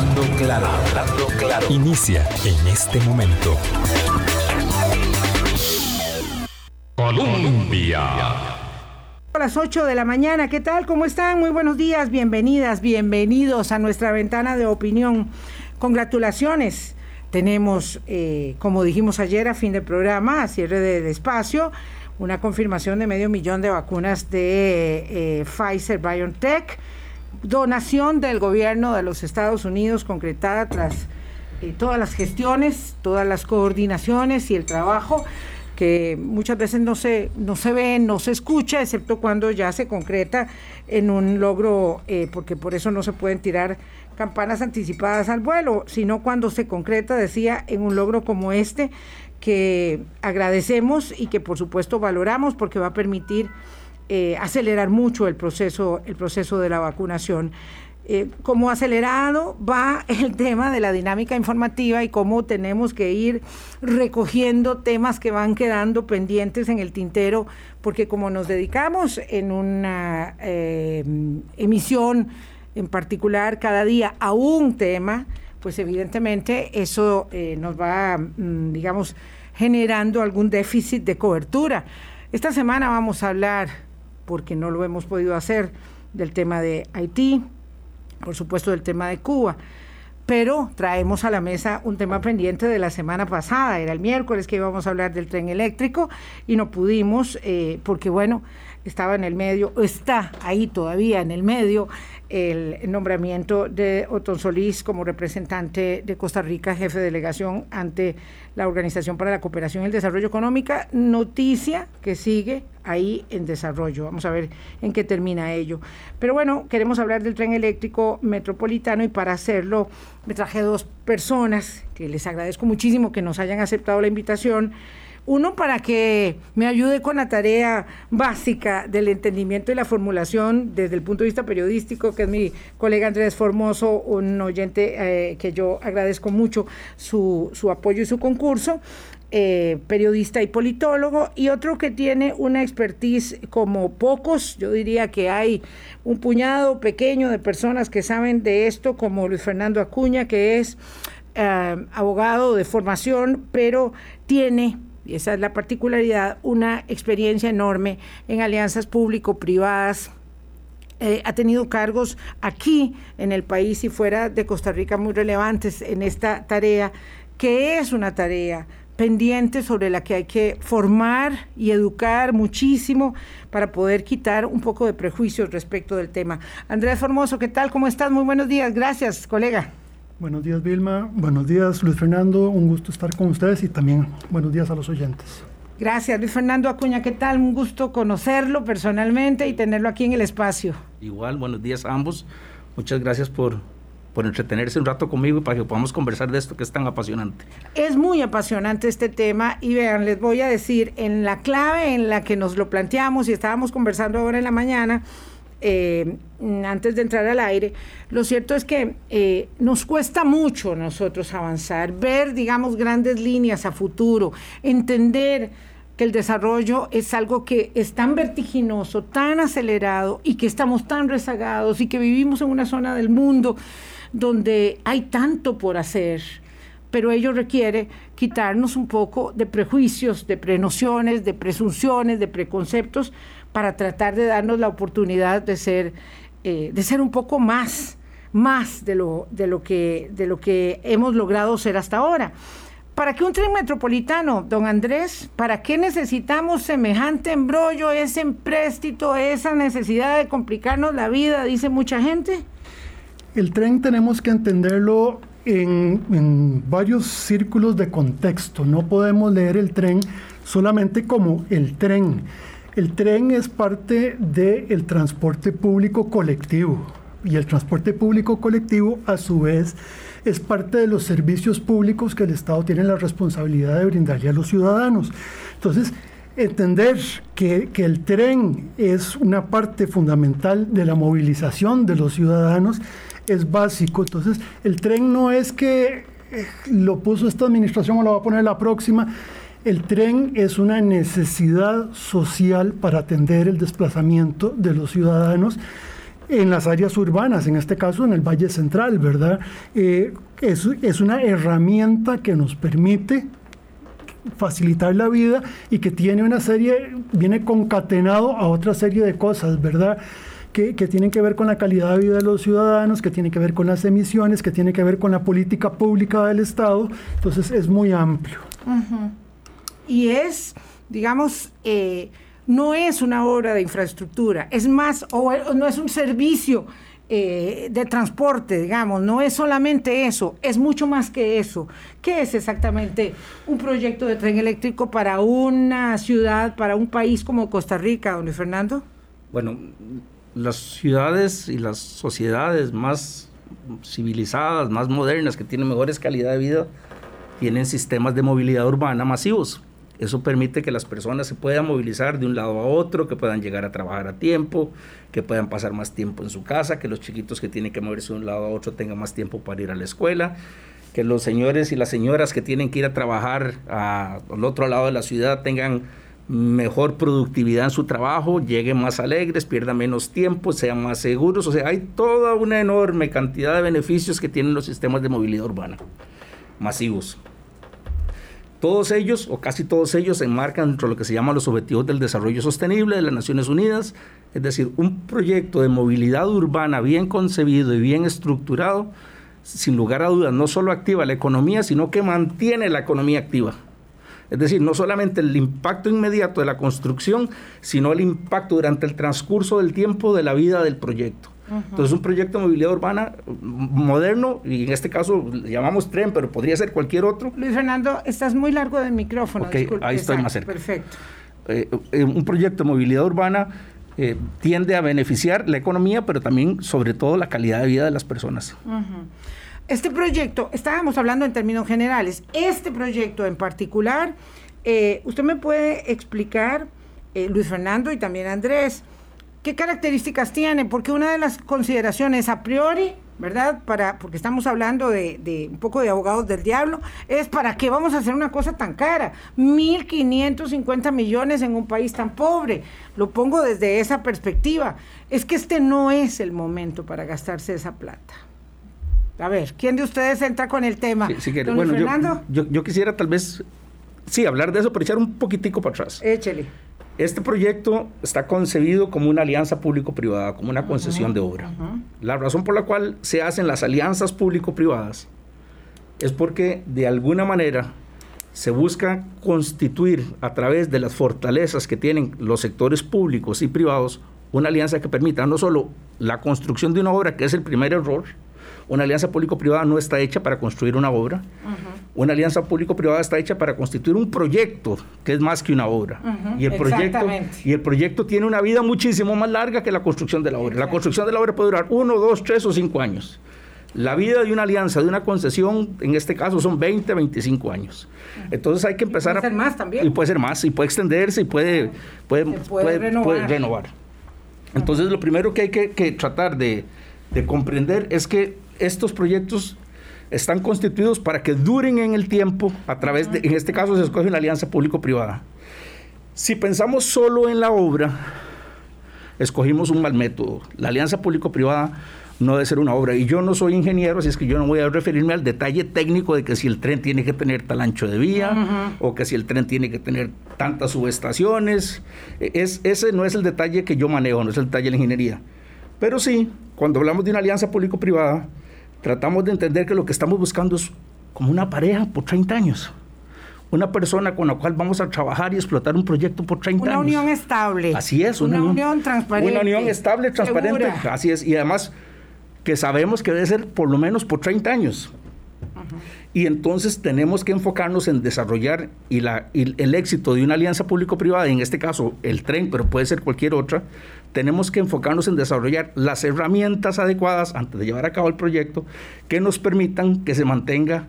Hablando claro, hablando claro. Inicia en este momento. Colombia. A las 8 de la mañana, ¿qué tal? ¿Cómo están? Muy buenos días, bienvenidas, bienvenidos a nuestra ventana de opinión. Congratulaciones. Tenemos, eh, como dijimos ayer a fin del programa, a cierre del espacio, una confirmación de medio millón de vacunas de eh, Pfizer BioNTech, donación del gobierno de los Estados Unidos concretada tras eh, todas las gestiones, todas las coordinaciones y el trabajo que muchas veces no se, no se ve, no se escucha, excepto cuando ya se concreta en un logro, eh, porque por eso no se pueden tirar campanas anticipadas al vuelo, sino cuando se concreta, decía, en un logro como este, que agradecemos y que por supuesto valoramos porque va a permitir eh, acelerar mucho el proceso, el proceso de la vacunación. Eh, como acelerado va el tema de la dinámica informativa y cómo tenemos que ir recogiendo temas que van quedando pendientes en el tintero, porque como nos dedicamos en una eh, emisión en particular cada día a un tema, pues evidentemente eso nos va, mm, digamos, generando algún déficit de cobertura. Esta semana vamos a hablar, porque no lo hemos podido hacer, del tema de Haití, por supuesto del tema de Cuba, pero traemos a la mesa un tema pendiente de la semana pasada, era el miércoles que íbamos a hablar del tren eléctrico y no pudimos, eh, porque bueno, estaba en el medio, está ahí todavía en el medio el nombramiento de Otón Solís como representante de Costa Rica, jefe de delegación ante la Organización para la Cooperación y el Desarrollo Económica, noticia que sigue ahí en desarrollo. Vamos a ver en qué termina ello. Pero bueno, queremos hablar del tren eléctrico metropolitano y para hacerlo me traje dos personas que les agradezco muchísimo que nos hayan aceptado la invitación. Uno para que me ayude con la tarea básica del entendimiento y la formulación desde el punto de vista periodístico, que es mi colega Andrés Formoso, un oyente eh, que yo agradezco mucho su, su apoyo y su concurso. Eh, periodista y politólogo, y otro que tiene una expertise como pocos, yo diría que hay un puñado pequeño de personas que saben de esto, como Luis Fernando Acuña, que es eh, abogado de formación, pero tiene y esa es la particularidad, una experiencia enorme en alianzas público-privadas. Eh, ha tenido cargos aquí en el país y fuera de Costa Rica muy relevantes en esta tarea, que es una tarea pendiente sobre la que hay que formar y educar muchísimo para poder quitar un poco de prejuicios respecto del tema. Andrés Formoso, ¿qué tal? ¿Cómo estás? Muy buenos días. Gracias, colega. Buenos días, Vilma. Buenos días, Luis Fernando. Un gusto estar con ustedes y también buenos días a los oyentes. Gracias, Luis Fernando Acuña. ¿Qué tal? Un gusto conocerlo personalmente y tenerlo aquí en el espacio. Igual, buenos días a ambos. Muchas gracias por, por entretenerse un rato conmigo para que podamos conversar de esto que es tan apasionante. Es muy apasionante este tema y vean, les voy a decir, en la clave en la que nos lo planteamos y estábamos conversando ahora en la mañana, eh, antes de entrar al aire, lo cierto es que eh, nos cuesta mucho nosotros avanzar, ver, digamos, grandes líneas a futuro, entender que el desarrollo es algo que es tan vertiginoso, tan acelerado y que estamos tan rezagados y que vivimos en una zona del mundo donde hay tanto por hacer pero ello requiere quitarnos un poco de prejuicios, de prenociones, de presunciones, de preconceptos, para tratar de darnos la oportunidad de ser, eh, de ser un poco más, más de lo, de, lo que, de lo que hemos logrado ser hasta ahora. ¿Para qué un tren metropolitano, don Andrés? ¿Para qué necesitamos semejante embrollo, ese empréstito, esa necesidad de complicarnos la vida, dice mucha gente? El tren tenemos que entenderlo en, en, varios círculos de contexto. No podemos leer el tren solamente como el tren. El tren es parte del transporte público colectivo y el transporte público colectivo a su vez es parte de los servicios públicos que el Estado tiene la responsabilidad de brindarle a los ciudadanos. Entonces, entender que, que, el tren es una parte fundamental de la movilización de los ciudadanos es básico. Entonces, el tren no es que eh, lo puso esta administración o lo va a poner la próxima el tren es una necesidad social para atender el desplazamiento de los ciudadanos en las áreas urbanas, en este caso en el Valle Central, ¿verdad? Eh, es, es una herramienta que nos permite facilitar la vida y que tiene una serie, viene concatenado a otra serie de cosas, ¿verdad? Que, que, tienen que ver con la calidad de vida de los ciudadanos, que tienen que ver con las emisiones, que tienen que ver con la política pública del Estado. Entonces es muy amplio. Y es, digamos, eh, no es una obra de infraestructura, es más, o no es un servicio eh, de transporte, digamos, no es solamente eso, es mucho más que eso. ¿Qué es exactamente un proyecto de tren eléctrico para una ciudad, para un país como Costa Rica, don Fernando? Bueno, las ciudades y las sociedades más civilizadas, más modernas, que tienen mejores calidad de vida, tienen sistemas de movilidad urbana masivos. Eso permite que las personas se puedan movilizar de un lado a otro, que puedan llegar a trabajar a tiempo, que puedan pasar más tiempo en su casa, que los chiquitos que tienen que moverse de un lado a otro tengan más tiempo para ir a la escuela, que los señores y las señoras que tienen que ir a trabajar al otro lado de la ciudad tengan mejor productividad en su trabajo, lleguen más alegres, pierdan menos tiempo, sean más seguros. O sea, hay toda una enorme cantidad de beneficios que tienen los sistemas de movilidad urbana masivos. Todos ellos, o casi todos ellos, se enmarcan dentro de lo que se llama los Objetivos del Desarrollo Sostenible de las Naciones Unidas, es decir, un proyecto de movilidad urbana bien concebido y bien estructurado, sin lugar a dudas, no solo activa la economía, sino que mantiene la economía activa. Es decir, no solamente el impacto inmediato de la construcción, sino el impacto durante el transcurso del tiempo de la vida del proyecto. Entonces, un proyecto de movilidad urbana moderno, y en este caso le llamamos tren, pero podría ser cualquier otro. Luis Fernando, estás muy largo del micrófono. Ok, ahí estoy más cerca. Perfecto. Eh, eh, un proyecto de movilidad urbana eh, tiende a beneficiar la economía, pero también, sobre todo, la calidad de vida de las personas. Este proyecto, estábamos hablando en términos generales, este proyecto en particular, ¿usted me puede explicar, Luis Fernando y también Andrés, ¿Qué características tiene? Porque una de las consideraciones a priori, ¿verdad? Para, porque estamos hablando de, un poco de abogados del diablo, es para qué vamos a hacer una cosa tan cara. 1.550 millones en un país tan pobre. Lo pongo desde esa perspectiva. Es que este no es el momento para gastarse esa plata. A ver, ¿quién de ustedes entra con el tema? Sí, bueno, Fernando? Yo, yo, yo, quisiera tal vez, sí, hablar de eso, pero echar un poquitico para atrás. Échele. Este proyecto está concebido como una alianza público-privada, como una concesión de obra. La razón por la cual se hacen las alianzas público-privadas es porque de alguna manera se busca constituir a través de las fortalezas que tienen los sectores públicos y privados una alianza que permita no solo la construcción de una obra, que es el primer error, una alianza público-privada no está hecha para construir una obra. Una alianza público-privada está hecha para constituir un proyecto, que es más que una obra. y, el proyecto, y el proyecto tiene una vida muchísimo más larga que la construcción de la obra. La construcción de la obra puede durar uno, dos, tres o cinco años. La vida de una alianza, de una concesión, en este caso son 20, 25 años. Entonces hay que empezar a... puede ser más también. Y puede ser más, y puede extenderse, y puede, puede, puede, renovar. Entonces lo primero que hay que, tratar de, de comprender es que estos proyectos están constituidos para que duren en el tiempo a través de, en este caso se escoge una alianza público-privada. Si pensamos solo en la obra, escogimos un mal método. La alianza público-privada no debe ser una obra. Y yo no soy ingeniero, así es que yo no voy a referirme al detalle técnico de que si el tren tiene que tener tal ancho de vía o que si el tren tiene que tener tantas subestaciones. Es, ese no es el detalle que yo manejo, no es el detalle de la ingeniería. Pero sí, cuando hablamos de una alianza público-privada, tratamos de entender que lo que estamos buscando es como una pareja por 30 años. Una persona con la cual vamos a trabajar y explotar un proyecto por 30 años. Una unión estable. Así es. Una, unión, transparente. Una unión estable, transparente. Así es. Y además que sabemos que debe ser por lo menos por 30 años. Y entonces tenemos que enfocarnos en desarrollar y, el éxito de una alianza público-privada, en este caso el tren, pero puede ser cualquier otra, tenemos que enfocarnos en desarrollar las herramientas adecuadas antes de llevar a cabo el proyecto que nos permitan que se mantenga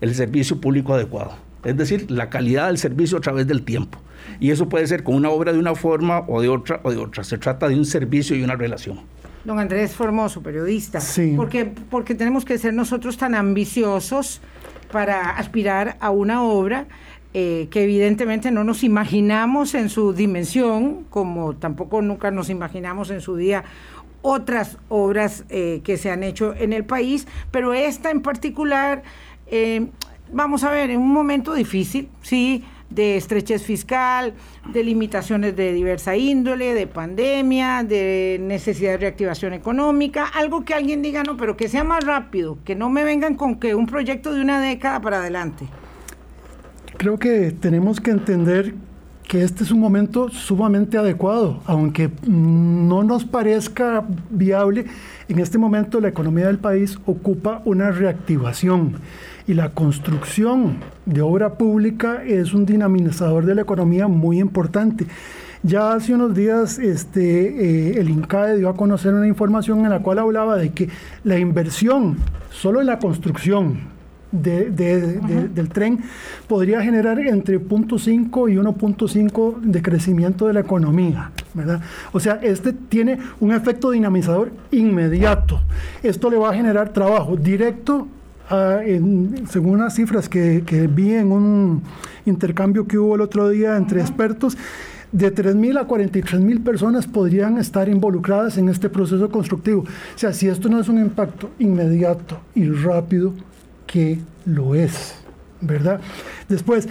el servicio público adecuado. Es decir, la calidad del servicio a través del tiempo. Y eso puede ser con una obra de una forma o de otra o de otra. Se trata de un servicio y una relación. Don Andrés Formoso, periodista. Sí. Porque, porque tenemos que ser nosotros tan ambiciosos para aspirar a una obra eh, que evidentemente no nos imaginamos en su dimensión, como tampoco nunca nos imaginamos en su día otras obras eh, que se han hecho en el país, pero esta en particular, eh, vamos a ver, en un momento difícil, sí, de estrechez fiscal, de limitaciones de diversa índole, de pandemia, de necesidad de reactivación económica, algo que alguien diga, no, pero que sea más rápido, que no me vengan con que un proyecto de una década para adelante. Creo que tenemos que entender que este es un momento sumamente adecuado, aunque no nos parezca viable, en este momento la economía del país ocupa una reactivación y la construcción de obra pública es un dinamizador de la economía muy importante. Ya hace unos días este, eh, el INCAE dio a conocer una información en la cual hablaba de que la inversión solo en la construcción, del tren podría generar entre 0.5 y 1.5 de crecimiento de la economía, ¿verdad? O sea, este tiene un efecto dinamizador inmediato. Esto le va a generar trabajo directo según unas cifras que, vi en un intercambio que hubo el otro día entre expertos, de 3.000 a 43.000 personas podrían estar involucradas en este proceso constructivo. O sea, si esto no es un impacto inmediato y rápido, que lo es, ¿verdad? Después,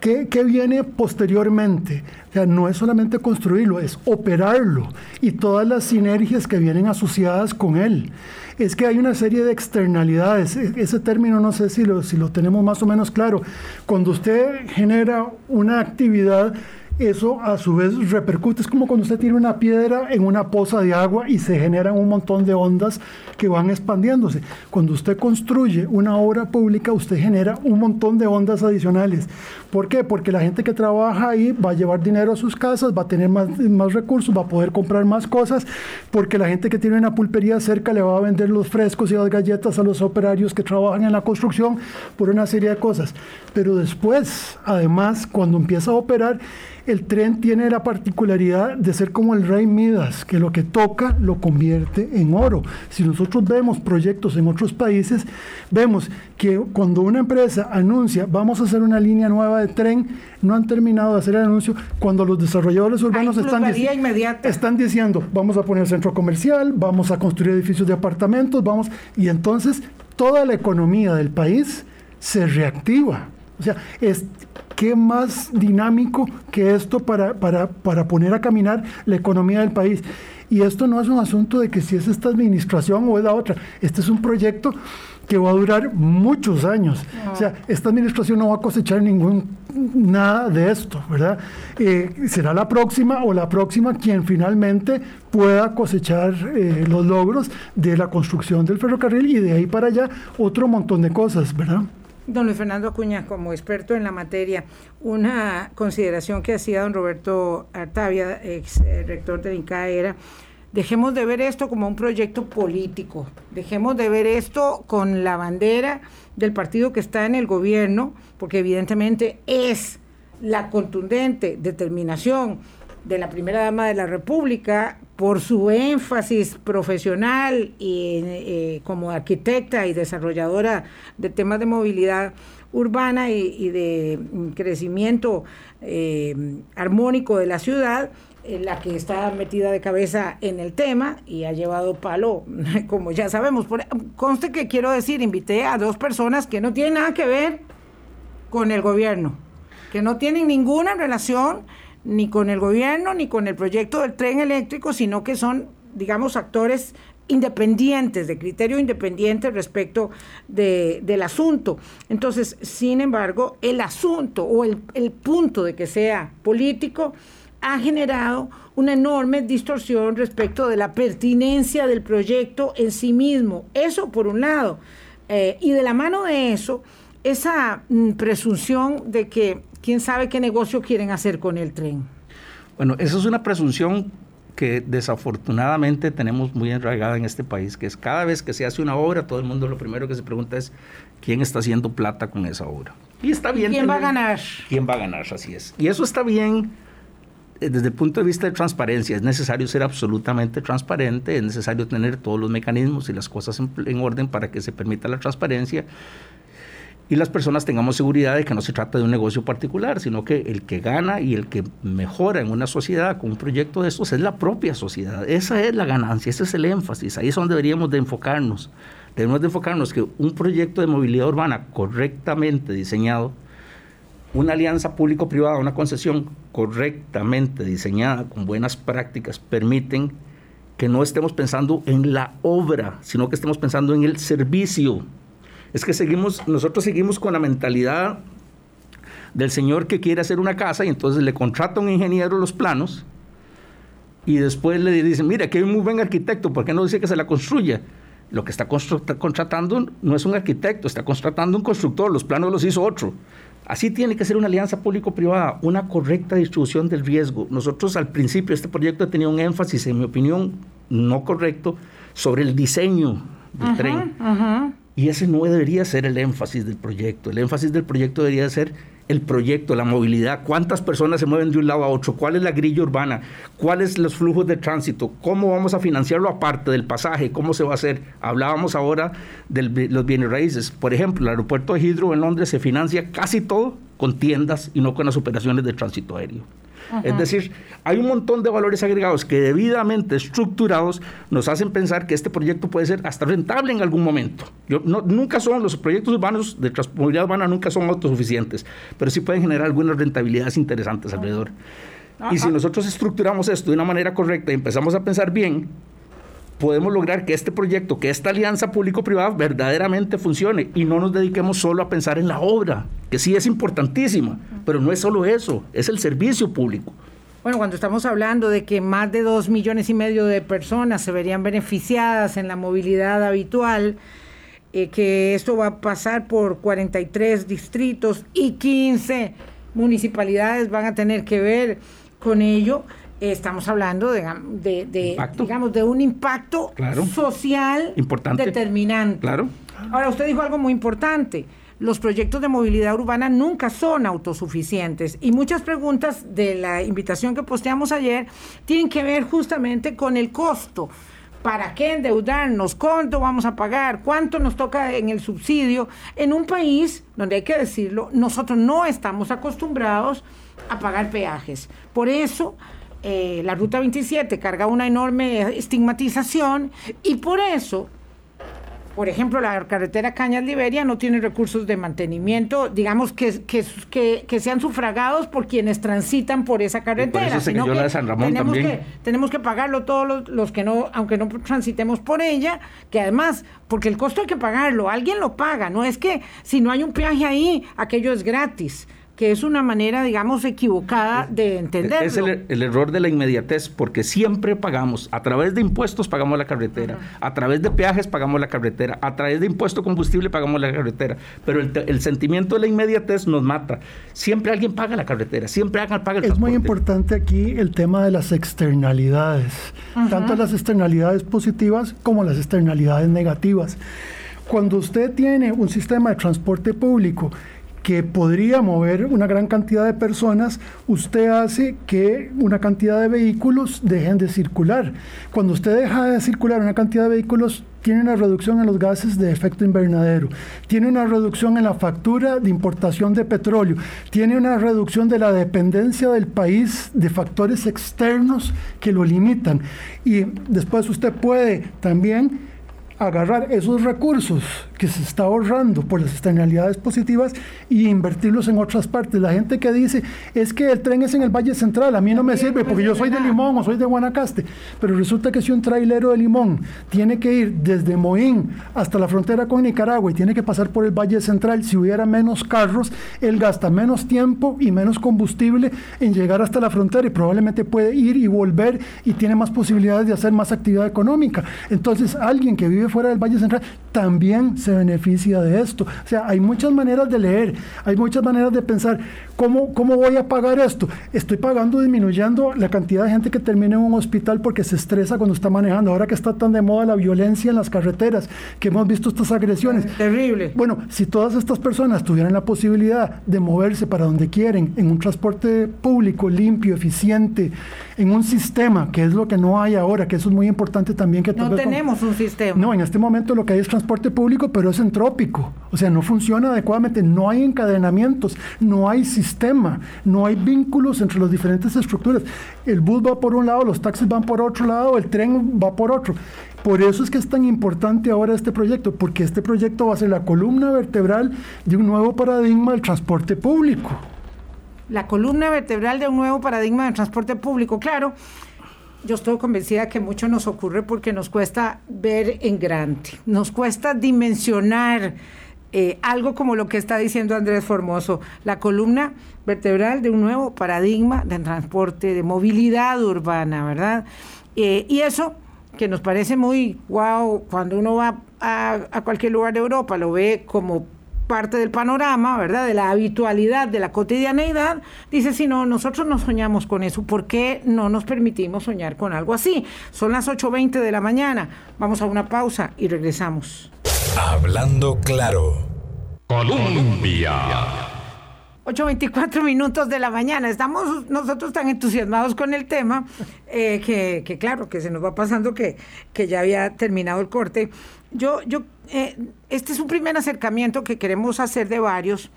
¿qué, viene posteriormente? O sea, no es solamente construirlo, es operarlo y todas las sinergias que vienen asociadas con él. Es que hay una serie de externalidades. Ese término no sé si lo, si lo tenemos más o menos claro. Cuando usted genera una actividad, eso a su vez repercute. Es como cuando usted tiene una piedra en una poza de agua y se generan un montón de ondas que van expandiéndose. Cuando usted construye una obra pública, usted genera un montón de ondas adicionales. ¿Por qué? Porque la gente que trabaja ahí va a llevar dinero a sus casas, va a tener más, más recursos, va a poder comprar más cosas, porque la gente que tiene una pulpería cerca le va a vender los frescos y las galletas a los operarios que trabajan en la construcción por una serie de cosas. Pero después, además, cuando empieza a operar, el tren tiene la particularidad de ser como el rey Midas, que lo que toca lo convierte en oro. Si nosotros vemos proyectos en otros países, vemos que cuando una empresa anuncia vamos a hacer una línea nueva de tren, no han terminado de hacer el anuncio cuando los desarrolladores urbanos están, están diciendo vamos a poner centro comercial, vamos a construir edificios de apartamentos, vamos y entonces toda la economía del país se reactiva. O sea, es, ¿qué más dinámico que esto para, para, para poner a caminar la economía del país? Y esto no es un asunto de que si es esta administración o es la otra. Este es un proyecto que va a durar muchos años. O sea, esta administración no va a cosechar ningún nada de esto, ¿verdad? Eh, será la próxima o la próxima quien finalmente pueda cosechar eh, los logros de la construcción del ferrocarril y de ahí para allá otro montón de cosas, ¿verdad? Don Luis Fernando Acuña, como experto en la materia, una consideración que hacía don Roberto Artavia, ex eh, rector del INCA, era, dejemos de ver esto como un proyecto político, dejemos de ver esto con la bandera del partido que está en el gobierno, porque evidentemente es la contundente determinación de la primera dama de la República por su énfasis profesional y eh, como arquitecta y desarrolladora de temas de movilidad urbana y, de crecimiento eh, armónico de la ciudad, la que está metida de cabeza en el tema y ha llevado palo, como ya sabemos. Conste que quiero decir, invité a dos personas que no tienen nada que ver con el gobierno, que no tienen ninguna relación ni con el gobierno ni con el proyecto del tren eléctrico, sino que son, digamos, actores independientes, de criterio independiente respecto del asunto. Entonces, sin embargo, el asunto o el, el punto de que sea político ha generado una enorme distorsión respecto de la pertinencia del proyecto en sí mismo. Eso por un lado. Eh, y de la mano de eso, esa mm, presunción de que quién sabe qué negocio quieren hacer con el tren. Bueno, eso es una presunción que desafortunadamente tenemos muy enraigada en este país, que es cada vez que se hace una obra, todo el mundo lo primero que se pregunta es quién está haciendo plata con esa obra. Y está bien. ¿Quién va a ganar? ¿Quién va a ganar? Así es. Y eso está bien eh, desde el punto de vista de transparencia. Es necesario ser absolutamente transparente, es necesario tener todos los mecanismos y las cosas en, en orden para que se permita la transparencia y las personas tengamos seguridad de que no se trata de un negocio particular, sino que el que gana y el que mejora en una sociedad con un proyecto de estos es la propia sociedad. Esa es la ganancia, ese es el énfasis, ahí es donde deberíamos de enfocarnos. Debemos de enfocarnos que un proyecto de movilidad urbana correctamente diseñado, una alianza público-privada, una concesión correctamente diseñada, con buenas prácticas, permiten que no estemos pensando en la obra, sino que estemos pensando en el servicio es que seguimos, nosotros seguimos con la mentalidad del señor que quiere hacer una casa y entonces le contrata a un ingeniero los planos y después le dicen, mira, aquí hay un muy buen arquitecto, ¿por qué no dice que se la construya? Lo que está contratando no es un arquitecto, está contratando un constructor, los planos los hizo otro. Así tiene que ser una alianza público-privada, una correcta distribución del riesgo. Nosotros al principio este proyecto tenía un énfasis, en mi opinión, no correcto, sobre el diseño del tren. Y ese no debería ser el énfasis del proyecto. El énfasis del proyecto debería ser el proyecto, la movilidad, cuántas personas se mueven de un lado a otro, cuál es la grilla urbana, cuáles los flujos de tránsito, cómo vamos a financiarlo aparte del pasaje, cómo se va a hacer. Hablábamos ahora de los bienes raíces. Por ejemplo, el aeropuerto de Hidro en Londres se financia casi todo con tiendas y no con las operaciones de tránsito aéreo. Es decir, hay un montón de valores agregados que debidamente estructurados nos hacen pensar que este proyecto puede ser hasta rentable en algún momento. nunca son, los proyectos urbanos de movilidad urbana nunca son autosuficientes, pero sí pueden generar algunas rentabilidades interesantes alrededor. Y si nosotros estructuramos esto de una manera correcta y empezamos a pensar bien, podemos lograr que este proyecto, que esta alianza público-privada verdaderamente funcione y no nos dediquemos solo a pensar en la obra, que sí es importantísima, pero no es solo eso, es el servicio público. Bueno, cuando estamos hablando de que más de dos millones y medio de personas se verían beneficiadas en la movilidad habitual, eh, que esto va a pasar por 43 distritos y 15 municipalidades van a tener que ver con ello, estamos hablando de, digamos, de un impacto social importante. determinante. Claro. Ahora, usted dijo algo muy importante. Los proyectos de movilidad urbana nunca son autosuficientes y muchas preguntas de la invitación que posteamos ayer tienen que ver justamente con el costo. ¿Para qué endeudarnos? ¿Cuánto vamos a pagar? ¿Cuánto nos toca en el subsidio? En un país donde hay que decirlo, nosotros no estamos acostumbrados a pagar peajes. Por eso eh, la Ruta 27 carga una enorme estigmatización y por eso, por ejemplo, la carretera Cañas Liberia no tiene recursos de mantenimiento, digamos, que, que, sean sufragados por quienes transitan por esa carretera. sino que tenemos, Que, tenemos que pagarlo todos los, que no, aunque no transitemos por ella, que además, porque el costo hay que pagarlo, alguien lo paga, no es que si no hay un peaje ahí, aquello es gratis que es una manera, digamos, equivocada de entenderlo. Es el, error de la inmediatez, porque siempre pagamos, a través de impuestos pagamos la carretera, a través de peajes pagamos la carretera, a través de impuesto combustible pagamos la carretera, pero el, sentimiento de la inmediatez nos mata. Siempre alguien paga la carretera, siempre alguien paga el Es muy importante aquí el tema de las externalidades, tanto las externalidades positivas como las externalidades negativas. Cuando usted tiene un sistema de transporte público que podría mover una gran cantidad de personas, usted hace que una cantidad de vehículos dejen de circular. Cuando usted deja de circular una cantidad de vehículos, tiene una reducción en los gases de efecto invernadero, tiene una reducción en la factura de importación de petróleo, tiene una reducción de la dependencia del país de factores externos que lo limitan. Y después usted puede también agarrar esos recursos que se está ahorrando por las externalidades positivas y invertirlos en otras partes. La gente que dice, es que el tren es en el Valle Central, a mí no me sirve porque yo soy de Limón o soy de Guanacaste, pero resulta que si un trailero de Limón tiene que ir desde Moín hasta la frontera con Nicaragua y tiene que pasar por el Valle Central, si hubiera menos carros, él gasta menos tiempo y menos combustible en llegar hasta la frontera y probablemente puede ir y volver y tiene más posibilidades de hacer más actividad económica. Entonces, alguien que vive fuera del Valle Central también se beneficia de esto. O sea, hay muchas maneras de leer, hay muchas maneras de pensar, ¿cómo, cómo voy a pagar esto? Estoy pagando disminuyendo la cantidad de gente que termina en un hospital porque se estresa cuando está manejando. Ahora que está tan de moda la violencia en las carreteras, que hemos visto estas agresiones. Terrible. Bueno, si todas estas personas tuvieran la posibilidad de moverse para donde quieren, en un transporte público limpio, eficiente, en un sistema, que es lo que no hay ahora, que eso es muy importante también que No tenemos un sistema. No, en este momento lo que hay es transporte público, pero es entrópico, o sea, no funciona adecuadamente, no hay encadenamientos, no hay sistema, no hay vínculos entre las diferentes estructuras. El bus va por un lado, los taxis van por otro lado, el tren va por otro. Por eso es que es tan importante ahora este proyecto, porque este proyecto va a ser la columna vertebral de un nuevo paradigma del transporte público. La columna vertebral de un nuevo paradigma del transporte público, claro yo estoy convencida que mucho nos ocurre porque nos cuesta ver en grande, nos cuesta dimensionar eh, algo como lo que está diciendo Andrés Formoso, la columna vertebral de un nuevo paradigma de transporte, de movilidad urbana, ¿verdad? Eh, y eso que nos parece muy wow cuando uno va a, a cualquier lugar de Europa, lo ve como parte del panorama, ¿verdad? De la habitualidad, de la cotidianeidad, dice, si no, nosotros no soñamos con eso, ¿por qué no nos permitimos soñar con algo así? Son las 8.20 de la mañana, vamos a una pausa y regresamos. Hablando claro. Colombia. 8.24 minutos de la mañana. Estamos nosotros tan entusiasmados con el tema eh, que, claro, que se nos va pasando que, que ya había terminado el corte. Yo, yo, eh, este es un primer acercamiento que queremos hacer de varios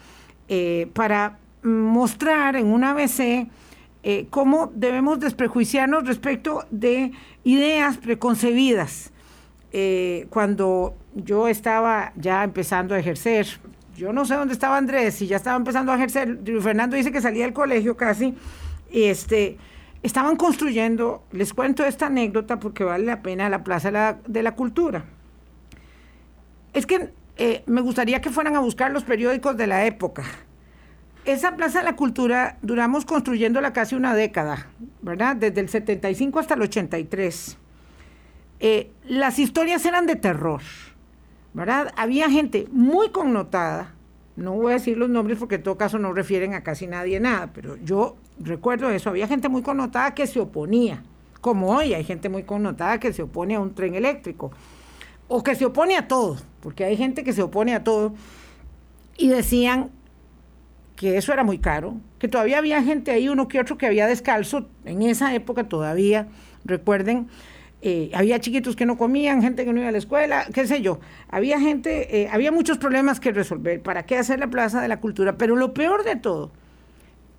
eh, para mostrar en un ABC cómo debemos desprejuiciarnos respecto de ideas preconcebidas. cuando yo estaba ya empezando a ejercer yo no sé dónde estaba Andrés, si ya estaba empezando a ejercer. Fernando dice que salía del colegio casi. Este, estaban construyendo, les cuento esta anécdota porque vale la pena, la Plaza de la, Cultura. Es que eh, me gustaría que fueran a buscar los periódicos de la época. Esa Plaza de la Cultura duramos construyéndola casi una década, ¿verdad? Desde el 75 hasta el 83. Eh, las historias eran de terror ¿verdad? Había gente muy connotada, no voy a decir los nombres porque en todo caso no refieren a casi nadie nada, pero yo recuerdo eso, había gente muy connotada que se oponía, como hoy hay gente muy connotada que se opone a un tren eléctrico, o que se opone a todo, porque hay gente que se opone a todo, y decían que eso era muy caro, que todavía había gente ahí, uno que otro que había descalzo, en esa época todavía, recuerden, eh, había chiquitos que no comían, gente que no iba a la escuela, qué sé yo. Había gente, eh, había muchos problemas que resolver. ¿Para qué hacer la Plaza de la Cultura? Pero lo peor de todo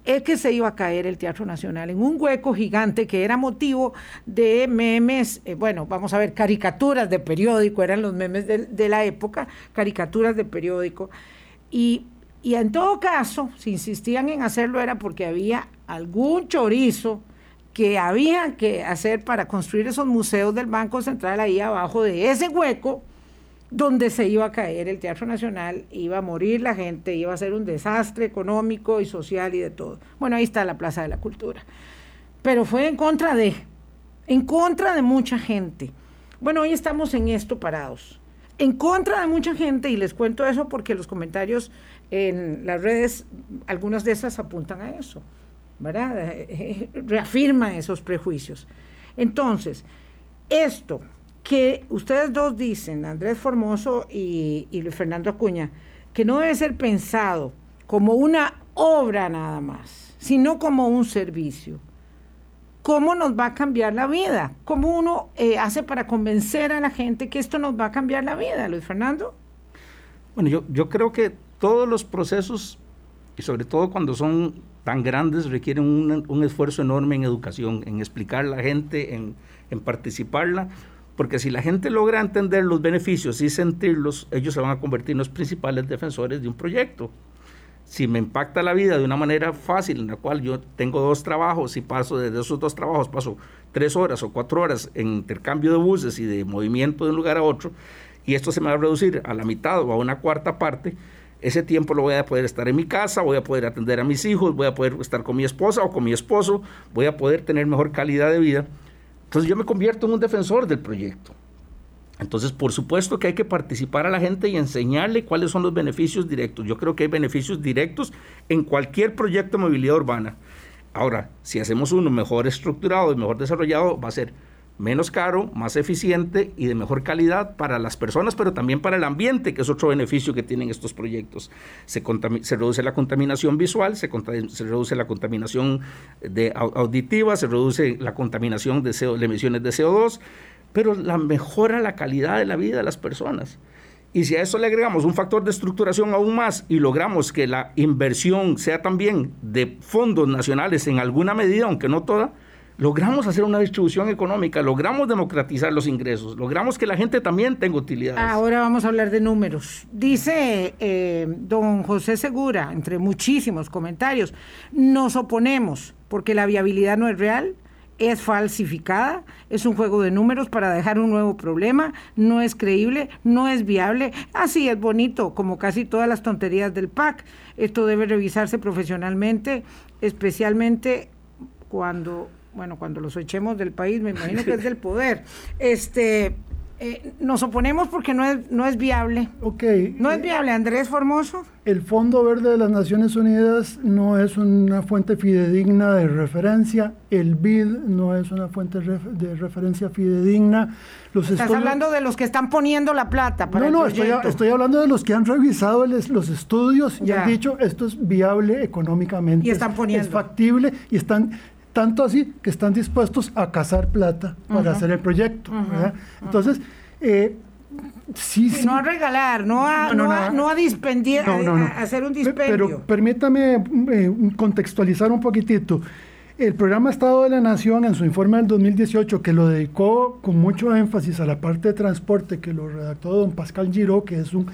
es que se iba a caer el Teatro Nacional en un hueco gigante que era motivo de memes, eh, bueno, vamos a ver, caricaturas de periódico, eran los memes de, la época, caricaturas de periódico. Y, y en todo caso, si insistían en hacerlo era porque había algún chorizo que había que hacer para construir esos museos del Banco Central ahí abajo de ese hueco donde se iba a caer el Teatro Nacional, iba a morir la gente, iba a ser un desastre económico y social y de todo. Bueno, ahí está la Plaza de la Cultura. Pero fue en contra de, en contra de mucha gente. Bueno, hoy estamos en esto parados. En contra de mucha gente, y les cuento eso porque los comentarios en las redes, algunas de esas apuntan a eso. ¿verdad? Eh, reafirma esos prejuicios. Entonces, esto que ustedes dos dicen, Andrés Formoso y, y Fernando Acuña, que no debe ser pensado como una obra nada más, sino como un servicio. ¿Cómo nos va a cambiar la vida? ¿Cómo uno eh, hace para convencer a la gente que esto nos va a cambiar la vida, Luis Fernando? Bueno, yo, yo creo que todos los procesos, y sobre todo cuando son tan grandes requieren un, esfuerzo enorme en educación, en explicar a la gente, en, participarla, porque si la gente logra entender los beneficios y sentirlos, ellos se van a convertir en los principales defensores de un proyecto. Si me impacta la vida de una manera fácil, en la cual yo tengo dos trabajos y paso desde esos dos trabajos, paso tres horas o cuatro horas en intercambio de buses y de movimiento de un lugar a otro, y esto se me va a reducir a la mitad o a una cuarta parte, ese tiempo lo voy a poder estar en mi casa, voy a poder atender a mis hijos, voy a poder estar con mi esposa o con mi esposo, voy a poder tener mejor calidad de vida. Entonces yo me convierto en un defensor del proyecto. Entonces, por supuesto que hay que participar a la gente y enseñarle cuáles son los beneficios directos. Yo creo que hay beneficios directos en cualquier proyecto de movilidad urbana. Ahora, si hacemos uno mejor estructurado y mejor desarrollado, va a ser menos caro, más eficiente y de mejor calidad para las personas, pero también para el ambiente, que es otro beneficio que tienen estos proyectos. Se, reduce la contaminación visual, se, reduce la contaminación auditiva, se reduce la contaminación de, CO, emisiones de CO2, pero la mejora la calidad de la vida de las personas. Y si a eso le agregamos un factor de estructuración aún más y logramos que la inversión sea también de fondos nacionales en alguna medida, aunque no toda, logramos hacer una distribución económica, logramos democratizar los ingresos, logramos que la gente también tenga utilidades. Ahora vamos a hablar de números. Dice eh, don José Segura, entre muchísimos comentarios, nos oponemos porque la viabilidad no es real, es falsificada, es un juego de números para dejar un nuevo problema, no es creíble, no es viable, así es bonito, como casi todas las tonterías del PAC. Esto debe revisarse profesionalmente, especialmente cuando, bueno, cuando los echemos del país, me imagino que es del poder. Este, eh, nos oponemos porque no es, no es viable. Ok. No es viable, Andrés Formoso. El Fondo Verde de las Naciones Unidas no es una fuente fidedigna de referencia, el BID no es una fuente de referencia fidedigna. Los Estás hablando de los que están poniendo la plata para No, no, estoy, estoy, hablando de los que han revisado los estudios y han dicho esto es viable económicamente. Y están poniendo. Es, factible y están tanto así que están dispuestos a cazar plata para hacer el proyecto. Entonces, eh, sí, No a regalar, no a, no, a, dispendiar, a, hacer un dispendio. Pero permítame eh, contextualizar un poquitito. El programa Estado de la Nación, en su informe del 2018, que lo dedicó con mucho énfasis a la parte de transporte, que lo redactó don Pascal Giro, que es un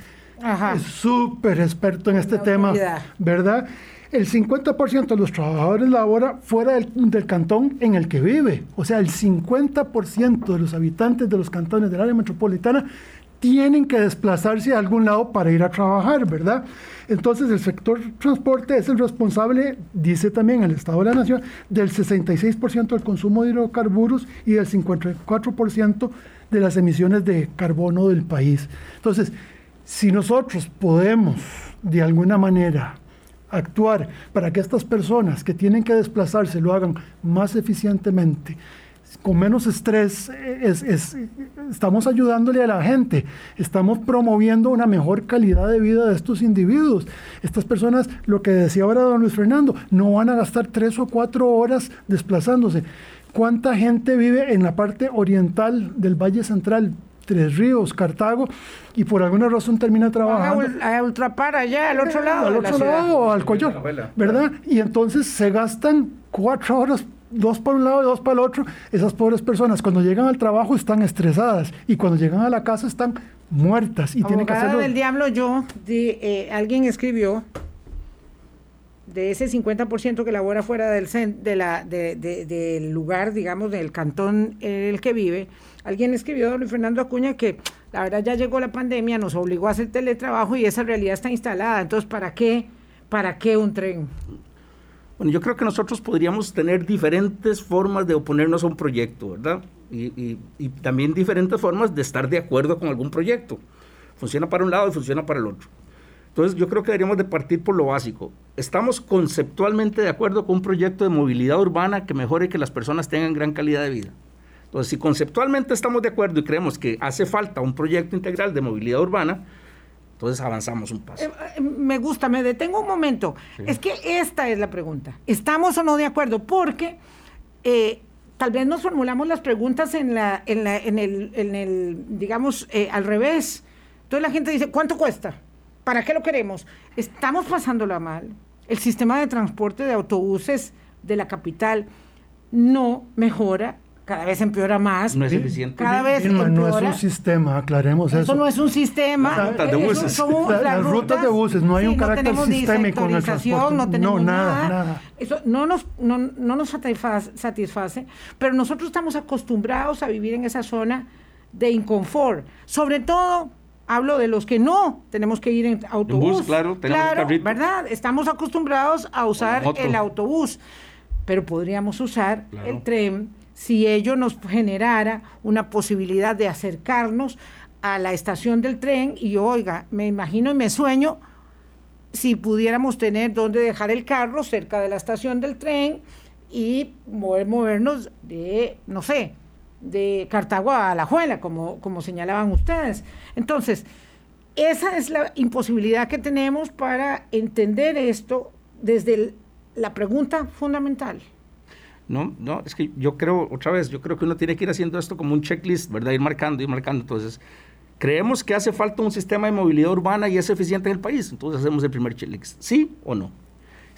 súper experto en este tema, ¿verdad? El 50% de los trabajadores labora fuera del, cantón en el que vive. O sea, el 50% de los habitantes de los cantones del área metropolitana tienen que desplazarse a algún lado para ir a trabajar, ¿verdad? Entonces el sector transporte es el responsable, dice también el Estado de la Nación, del 66% del consumo de hidrocarburos y del 54% de las emisiones de carbono del país. Entonces, si nosotros podemos de alguna manera actuar para que estas personas que tienen que desplazarse lo hagan más eficientemente, con menos estrés, es, estamos ayudándole a la gente, estamos promoviendo una mejor calidad de vida de estos individuos. Estas personas, lo que decía ahora don Luis Fernando, no van a gastar tres o cuatro horas desplazándose. ¿Cuánta gente vive en la parte oriental del Valle Central? Tres Ríos, Cartago, y por alguna razón termina trabajando. A, Ultrapar, allá, al otro lado. Al otro lado, al Coyol, ¿verdad? Y entonces se gastan cuatro horas dos para un lado y dos para el otro, esas pobres personas cuando llegan al trabajo están estresadas y cuando llegan a la casa están muertas y tienen que hacerlo. del diablo yo, de, eh, alguien escribió de ese 50% que labora fuera del, de la, del lugar, digamos, del cantón en el que vive, alguien escribió, don Fernando Acuña, que la verdad ya llegó la pandemia, nos obligó a hacer teletrabajo y esa realidad está instalada. Entonces, ¿para qué? ¿Para qué un tren? Bueno, yo creo que nosotros podríamos tener diferentes formas de oponernos a un proyecto, ¿verdad? Y, y también diferentes formas de estar de acuerdo con algún proyecto. Funciona para un lado y funciona para el otro. Entonces yo creo que deberíamos de partir por lo básico. Estamos conceptualmente de acuerdo con un proyecto de movilidad urbana que mejore que las personas tengan gran calidad de vida. Entonces, si conceptualmente estamos de acuerdo y creemos que hace falta un proyecto integral de movilidad urbana, entonces avanzamos un paso. Eh, eh, me gusta, me detengo un momento. Es que esta es la pregunta. ¿Estamos o no de acuerdo? Porque eh, tal vez nos formulamos las preguntas en, la, en, la, en, el, en el, digamos, al revés. Entonces la gente dice, ¿cuánto cuesta? ¿Para qué lo queremos? Estamos pasándola mal. El sistema de transporte de autobuses de la capital no mejora cada vez empeora más. No es eficiente. Cada vez empeora. No es un sistema, aclaremos eso. Eso no es un sistema. Las rutas de buses. las, rutas, de buses, no hay un carácter sistémico en el transporte. No tenemos nada, nada. Eso no nos, no, no nos satisface, pero nosotros estamos acostumbrados a vivir en esa zona de inconfort. Sobre todo Hablo de los que no tenemos que ir en autobús. claro, claro ¿verdad? Estamos acostumbrados a usar el autobús, pero podríamos usar el tren si ello nos generara una posibilidad de acercarnos a la estación del tren y oiga, me imagino y me sueño si pudiéramos tener donde dejar el carro cerca de la estación del tren y movernos de, no sé, de Cartago a La Juela, como, como señalaban ustedes. Entonces, esa es la imposibilidad que tenemos para entender esto desde la pregunta fundamental. No, no, es que yo creo, otra vez, yo creo que uno tiene que ir haciendo esto como un checklist, ¿verdad? Ir marcando, ir marcando. Entonces, Creemos que hace falta un sistema de movilidad urbana y es eficiente en el país. Entonces hacemos el primer chelix. ¿Sí o no?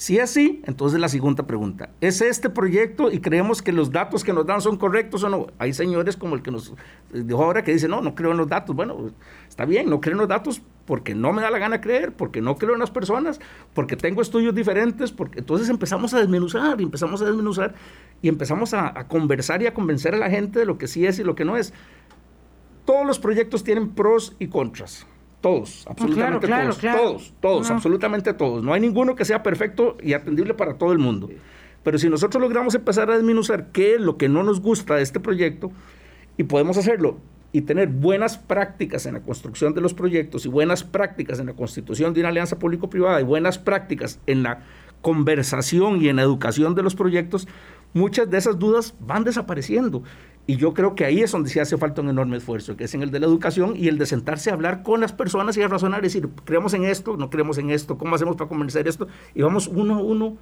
Si es así, entonces la segunda pregunta, ¿es este proyecto y creemos que los datos que nos dan son correctos o no? Hay señores como el que nos dijo ahora que dice, no, no creo en los datos. Bueno, está bien, no creo en los datos porque no me da la gana creer, porque no creo en las personas, porque tengo estudios diferentes, porque entonces empezamos a desmenuzar y empezamos a desmenuzar y empezamos a conversar y a convencer a la gente de lo que sí es y lo que no es. Todos los proyectos tienen pros y contras. Todos, absolutamente todos, todos, todos, absolutamente todos. No hay ninguno que sea perfecto y atendible para todo el mundo. Pero si nosotros logramos empezar a desmenuzar qué es lo que no nos gusta de este proyecto y podemos hacerlo y tener buenas prácticas en la construcción de los proyectos y buenas prácticas en la constitución de una alianza público-privada y buenas prácticas en la conversación y en la educación de los proyectos, muchas de esas dudas van desapareciendo. Y yo creo que ahí es donde se hace falta un enorme esfuerzo, que es en el de la educación y el de sentarse a hablar con las personas y a razonar, decir, creemos en esto, no creemos en esto, ¿cómo hacemos para convencer esto? Y vamos uno a uno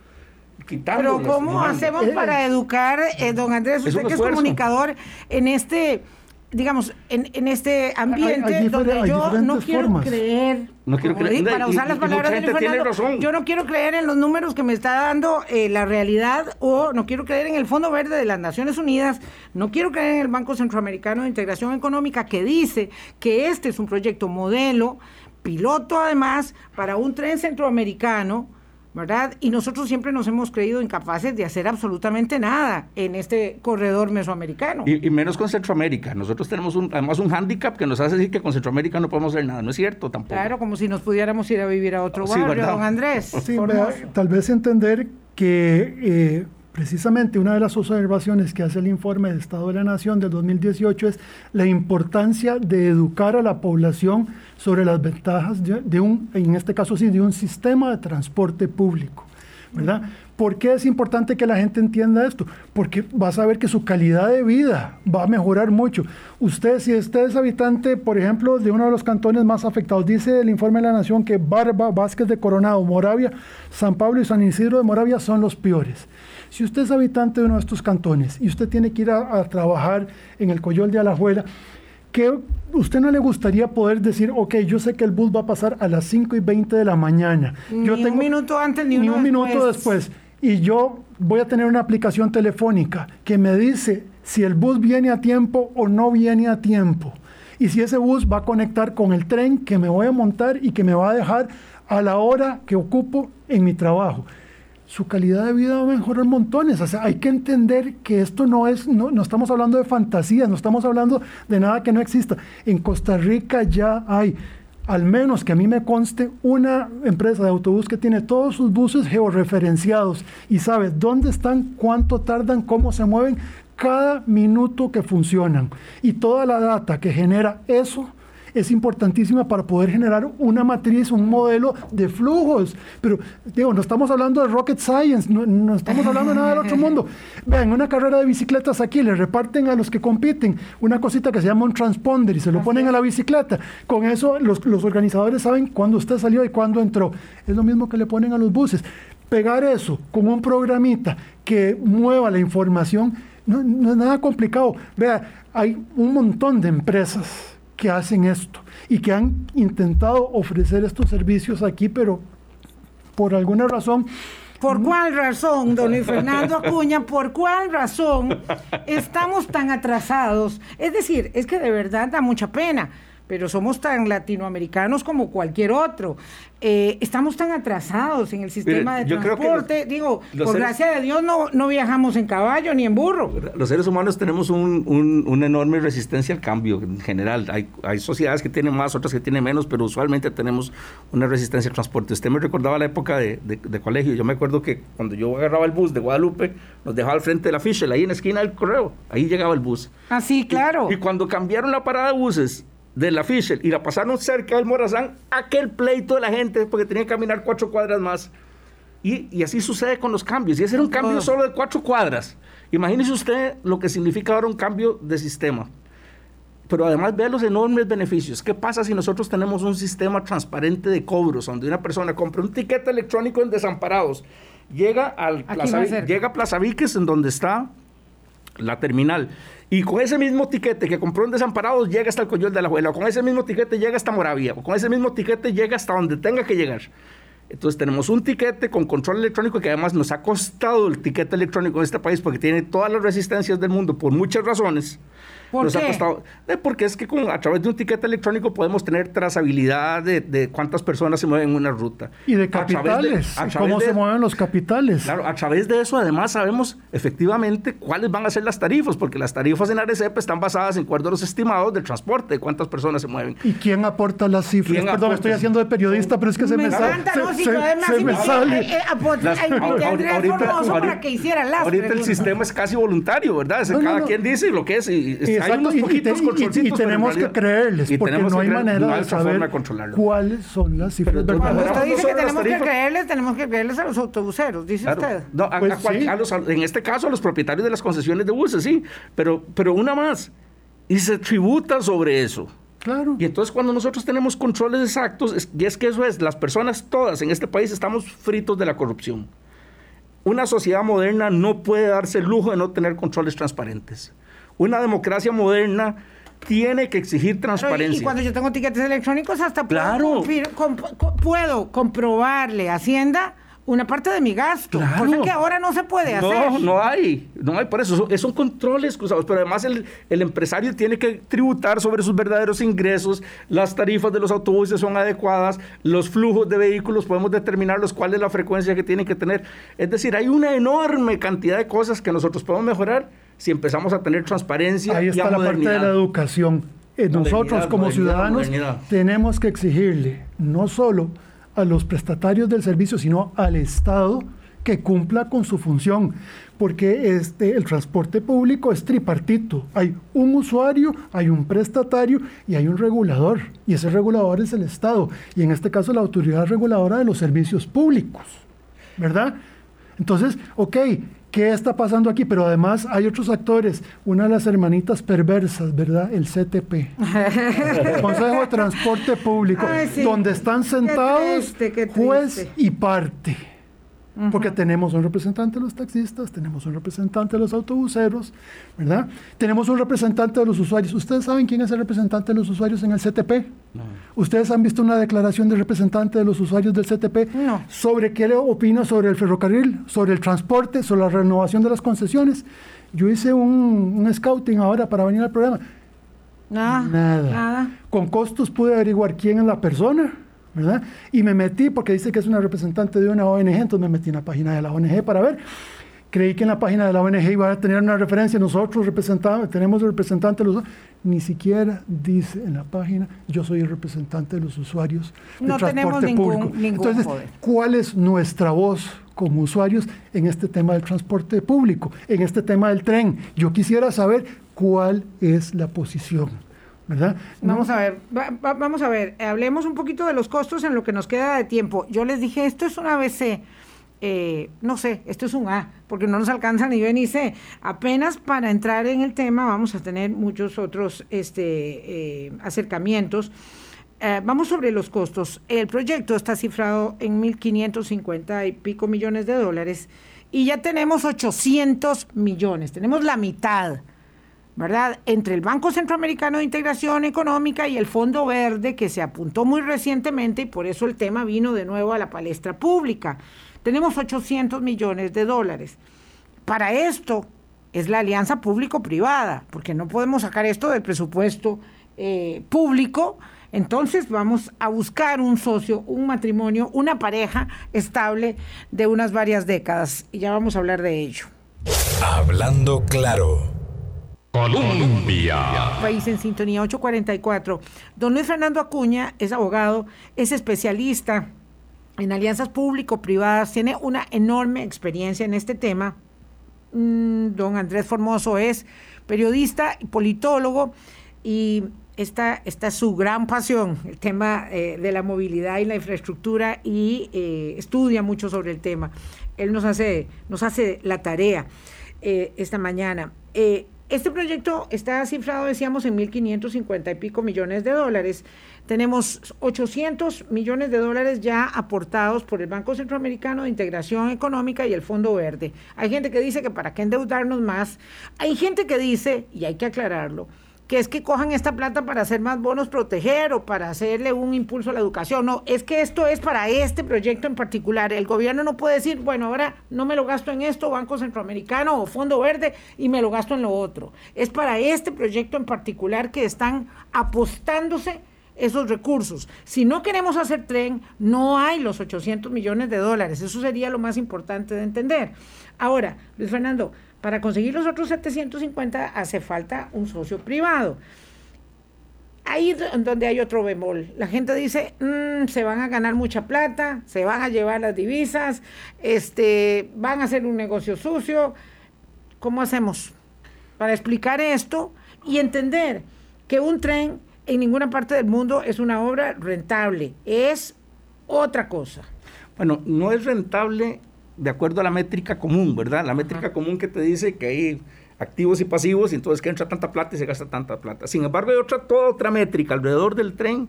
quitando. Pero ¿cómo hacemos para educar, eh, don Andrés, usted que es comunicador, en este digamos, en, en este ambiente donde yo no quiero creer, no quiero creer. para usar las palabras de Fernando, yo no quiero creer en los números que me está dando eh, la realidad o no quiero creer en el Fondo Verde de las Naciones Unidas, no quiero creer en el Banco Centroamericano de Integración Económica que dice que este es un proyecto modelo, piloto además, para un tren centroamericano ¿verdad? Y nosotros siempre nos hemos creído incapaces de hacer absolutamente nada en este corredor mesoamericano. Y, menos con Centroamérica. Nosotros tenemos un, además un hándicap que nos hace decir que con Centroamérica no podemos hacer nada. No es cierto tampoco. Claro, como si nos pudiéramos ir a vivir a otro barrio, don Andrés. Sí, tal vez entender que eh, Precisamente una de las observaciones que hace el informe de Estado de la Nación del 2018 es la importancia de educar a la población sobre las ventajas de, un, en este caso sí, de un sistema de transporte público. ¿verdad? ¿Por qué es importante que la gente entienda esto? Porque vas a ver que su calidad de vida va a mejorar mucho. Usted, si usted es habitante, por ejemplo, de uno de los cantones más afectados, dice el informe de la Nación que Barba, Vázquez de Coronado, Moravia, San Pablo y San Isidro de Moravia son los peores. Si usted es habitante de uno de estos cantones y usted tiene que ir a, trabajar en el Coyol de Alajuela, ¿qué usted no le gustaría poder decir, ok, yo sé que el bus va a pasar a las 5 y 20 de la mañana? Ni yo tengo, un minuto antes ni, un minuto después. Y yo voy a tener una aplicación telefónica que me dice si el bus viene a tiempo o no viene a tiempo. Y si ese bus va a conectar con el tren que me voy a montar y que me va a dejar a la hora que ocupo en mi trabajo su calidad de vida va a mejorar montones. Hay que entender que esto no es, no, no, estamos hablando de fantasías, no estamos hablando de nada que no exista. En Costa Rica ya hay, al menos que a mí me conste, una empresa de autobús que tiene todos sus buses georreferenciados y sabe dónde están, cuánto tardan, cómo se mueven, cada minuto que funcionan. Y toda la data que genera eso es importantísima para poder generar una matriz, un modelo de flujos. Pero, digo, no estamos hablando de rocket science, no, estamos hablando de nada del otro mundo. Vean, una carrera de bicicletas aquí le reparten a los que compiten una cosita que se llama un transponder y se lo ponen a la bicicleta. Con eso los, los organizadores saben cuándo usted salió y cuándo entró. Es lo mismo que le ponen a los buses. Pegar eso con un programita que mueva la información no, no es nada complicado. Vea, hay un montón de empresas que hacen esto y que han intentado ofrecer estos servicios aquí, pero por alguna razón... ¿Por cuál razón, don Luis Fernando Acuña, por cuál razón estamos tan atrasados? Es decir, es que de verdad da mucha pena pero somos tan latinoamericanos como cualquier otro. Eh, estamos tan atrasados en el sistema de transporte. Digo, por gracia de Dios no, no viajamos en caballo ni en burro. Los seres humanos tenemos un, una enorme resistencia al cambio en general. Hay, hay sociedades que tienen más, otras que tienen menos, pero usualmente tenemos una resistencia al transporte. Usted me recordaba la época de, de, colegio. Yo me acuerdo que cuando yo agarraba el bus de Guadalupe, nos dejaba al frente de la Fischel, ahí en la esquina del correo. Ahí llegaba el bus. Ah, sí, claro. y cuando cambiaron la parada de buses de la Fischel y la pasaron cerca del Morazán, aquel pleito de la gente porque tenía que caminar cuatro cuadras más. Y, así sucede con los cambios. Y ese era un cambio solo de cuatro cuadras. Imagínese usted lo que significa ahora un cambio de sistema. Pero además vea los enormes beneficios. ¿Qué pasa si nosotros tenemos un sistema transparente de cobros donde una persona compra un tiquete electrónico en desamparados, llega, al Plaza, llega a Plaza Víquez, en donde está la terminal. Y con ese mismo tiquete que compró en Desamparados llega hasta el Coyol de la Abuela, o con ese mismo tiquete llega hasta Moravia, o con ese mismo tiquete llega hasta donde tenga que llegar. Entonces tenemos un tiquete con control electrónico que además nos ha costado el tiquete electrónico en este país porque tiene todas las resistencias del mundo por muchas razones. ¿Por nos qué? ha costado, eh, porque es que con, a través de un tiquete electrónico podemos tener trazabilidad de, de cuántas personas se mueven en una ruta. Y de capitales, a través cómo de- se mueven los capitales. Claro, a través de eso además sabemos efectivamente cuáles van a ser las tarifas, porque las tarifas en Arecepa están basadas en acuerdo a los estimados del transporte, de cuántas personas se mueven. ¿Y quién aporta las cifras? ¿Quién Perdón, aporta? estoy haciendo de periodista, pero es que se me, me sale. se, me sale. eh, eh, Las- ahorita- Formoso ahorita- para que hiciera las Ahorita el sistema es casi voluntario, ¿verdad? Es No, no, cada no. quien dice lo que es. Y, y- hay Exacto, unos y- y, poquitos y- y en tenemos que creerles, y porque tenemos no hay creer- manera no hay de saber cuáles son las cifras Pero Cuando usted dice que tenemos que creerles, tenemos que creerles a los autobuseros, dice Claro. usted. No, a- Pues a cual- sí. a los- en este caso a los propietarios de las concesiones de buses, sí, pero, pero una más. Y se tributa sobre eso. Claro. Y entonces cuando nosotros tenemos controles exactos, es- y es que eso es, las personas todas en este país estamos fritos de la corrupción. Una sociedad moderna no puede darse el lujo de no tener controles transparentes. Una democracia moderna tiene que exigir transparencia. Y cuando yo tengo tiquetes electrónicos, hasta puedo, Claro. confir- comp- co- puedo comprobarle a Hacienda una parte de mi gasto, Claro. cosa que ahora no se puede hacer. No, no hay, no hay por eso, son, son controles cruzados, pero además el, el empresario tiene que tributar sobre sus verdaderos ingresos, las tarifas de los autobuses son adecuadas, los flujos de vehículos podemos determinarlos, cuál es la frecuencia que tienen que tener. Es decir, hay una enorme cantidad de cosas que nosotros podemos mejorar si empezamos a tener transparencia Ahí está la parte de la educación. Eh, nosotros como modernidad, ciudadanos modernidad. tenemos que exigirle no solo a los prestatarios del servicio, sino al Estado que cumpla con su función, porque este, el transporte público es tripartito. Hay un usuario, hay un prestatario y hay un regulador, y ese regulador es el Estado, y en este caso la autoridad reguladora de los servicios públicos, ¿verdad? Entonces, ok, ¿qué está pasando aquí? Pero además hay otros actores, una de las hermanitas perversas, ¿verdad? El CTP, Consejo de Transporte Público, Ay, sí. donde están Qué sentados triste, qué juez y parte. Porque tenemos un representante de los taxistas, tenemos un representante de los autobuseros, ¿verdad? Tenemos un representante de los usuarios. ¿Ustedes saben quién es el representante de los usuarios en el CTP? ¿Ustedes han visto una declaración del representante de los usuarios del CTP? No. ¿Sobre qué le opina sobre el ferrocarril, sobre el transporte, sobre la renovación de las concesiones? Yo hice un, un scouting ahora para venir al programa. Nada. Nada. Nada. Con costos pude averiguar quién es la persona, ¿verdad? Y me metí, porque dice que es una representante de una ONG, entonces me metí en la página de la ONG para ver. Creí que en la página de la ONG iba a tener una referencia, nosotros representamos, tenemos el representante de los ni siquiera dice en la página, yo soy el representante de los usuarios del No tenemos transporte ningún- público. ningún Entonces, poder. ¿cuál es nuestra voz como usuarios en este tema del transporte público, en este tema del tren? Yo quisiera saber cuál es la posición, ¿verdad? No- Vamos a ver, va- va- vamos a ver, hablemos un poquito de los costos en lo que nos queda de tiempo. Yo les dije, esto es un ABC, eh, no sé, esto es un A, porque no nos alcanza ni B ni C. Apenas para entrar en el tema vamos a tener muchos otros este, eh, acercamientos. Eh, vamos sobre los costos. El proyecto está cifrado en 1.550 y pico millones de dólares y ya tenemos 800 millones, tenemos la mitad. ¿Verdad? Entre el Banco Centroamericano de Integración Económica y el Fondo Verde, que se apuntó muy recientemente y por eso el tema vino de nuevo a la palestra pública. Tenemos 800 millones de dólares. Para esto es la alianza público-privada, porque no podemos sacar esto del presupuesto eh, público. Entonces vamos a buscar un socio, un matrimonio, una pareja estable de unas varias décadas. Y ya vamos a hablar de ello. Hablando claro. Colombia. País en sintonía 844. Don Luis Fernando Acuña es abogado, es especialista en alianzas público-privadas, tiene una enorme experiencia en este tema. Mm, Don Andrés Formoso es periodista y politólogo y esta, esta es su gran pasión, el tema eh, de la movilidad y la infraestructura y eh, estudia mucho sobre el tema. Él nos hace, nos hace la tarea eh, esta mañana. Este proyecto está cifrado, decíamos, en 1.550 y pico millones de dólares. Tenemos 800 millones de dólares ya aportados por el Banco Centroamericano de Integración Económica y el Fondo Verde. Hay gente que dice que para qué endeudarnos más. Hay gente que dice, y hay que aclararlo, que es que cojan esta plata para hacer más bonos proteger o para hacerle un impulso a la educación. No, es que esto es para este proyecto en particular. El gobierno no puede decir, bueno, ahora no me lo gasto en esto, Banco Centroamericano o Fondo Verde, y me lo gasto en lo otro. Es para este proyecto en particular que están apostándose esos recursos. Si no queremos hacer tren, no hay los 800 millones de dólares. Eso sería lo más importante de entender. Ahora, Luis Fernando, para conseguir los otros 750 hace falta un socio privado. Ahí es donde hay otro bemol. La gente dice, mm, se van a ganar mucha plata, se van a llevar las divisas, este, van a hacer un negocio sucio. ¿Cómo hacemos para explicar esto y entender que un tren en ninguna parte del mundo es una obra rentable? Es otra cosa. Bueno, no es rentable de acuerdo a la métrica común, ¿verdad? La métrica común que te dice que hay activos y pasivos y entonces que entra tanta plata y se gasta tanta plata. Sin embargo, hay otra, toda otra métrica alrededor del tren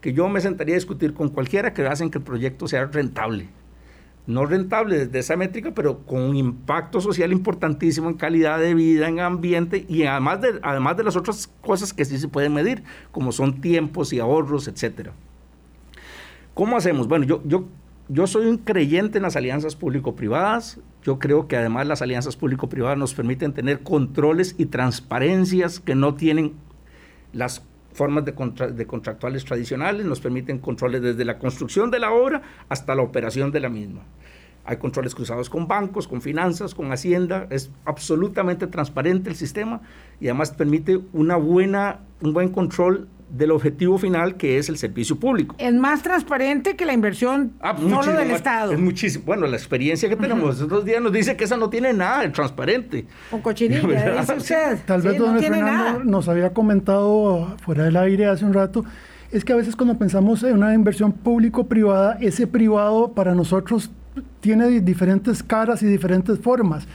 que yo me sentaría a discutir con cualquiera que hacen que el proyecto sea rentable. No rentable desde esa métrica, pero con un impacto social importantísimo en calidad de vida, en ambiente y además de, además de las otras cosas que sí se pueden medir, como son tiempos y ahorros, etcétera. ¿Cómo hacemos? Bueno, yo, yo yo soy un creyente en las alianzas público-privadas. Yo creo que además las alianzas público-privadas nos permiten tener controles y transparencias que no tienen las formas de, de, contractuales tradicionales, nos permiten controles desde la construcción de la obra hasta la operación de la misma. Hay controles cruzados con bancos, con finanzas, con hacienda, es absolutamente transparente el sistema y además permite una buena, un buen control del objetivo final que es el servicio público. Es más transparente que la inversión ah, solo del Estado. Es muchísimo. Bueno, la experiencia que tenemos estos dos días nos dice que esa no tiene nada de transparente. Con cochinilla, dice usted. Tal vez don Fernando nos había comentado fuera del aire hace un rato, es que a veces cuando pensamos en una inversión público-privada, ese privado para nosotros tiene diferentes caras y diferentes formas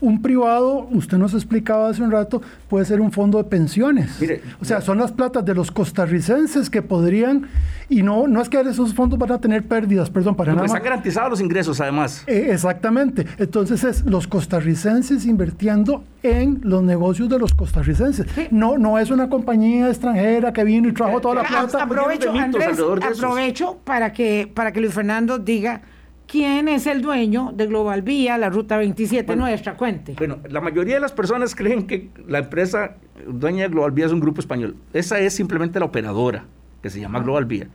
un privado, usted nos explicaba hace un rato, puede ser un fondo de pensiones. o sea, son las platas de los costarricenses que podrían, y no, no es que esos fondos van a tener pérdidas, perdón, para nada. Están garantizados los ingresos, además. Eh, exactamente. Entonces es los costarricenses invirtiendo en los negocios de los costarricenses. No, no es una compañía extranjera que vino y trajo toda la plata. Aprovecho, Andrés, aprovecho para que, para que Luis Fernando diga ¿Quién es el dueño de Global Vía, la ruta 27 nuestra? Cuente. Bueno, la mayoría de las personas creen que la empresa dueña de Global Vía es un grupo español. Esa es simplemente la operadora, que se llama Global Vía.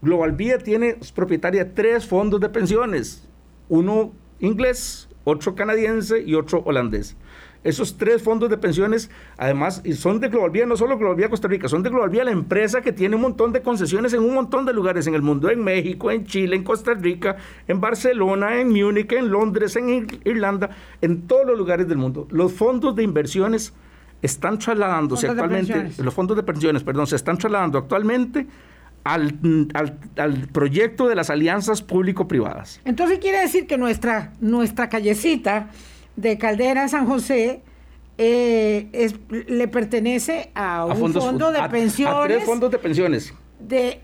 Global Vía tiene es propietaria de tres fondos de pensiones, uno inglés, otro canadiense y otro holandés. Esos tres fondos de pensiones, además, son de Global Vía, no solo Global Vía Costa Rica, son de Global Vía la empresa que tiene un montón de concesiones en un montón de lugares en el mundo, en México, en Chile, en Costa Rica, en Barcelona, en Múnich, en Londres, en Irlanda, en todos los lugares del mundo. Los fondos de inversiones están trasladándose actualmente, los fondos de pensiones, perdón, se están trasladando actualmente al, al, proyecto de las alianzas público-privadas. Entonces quiere decir que nuestra, nuestra callecita de Caldera San José eh, le pertenece a un fondo de pensiones. A tres fondos de pensiones. De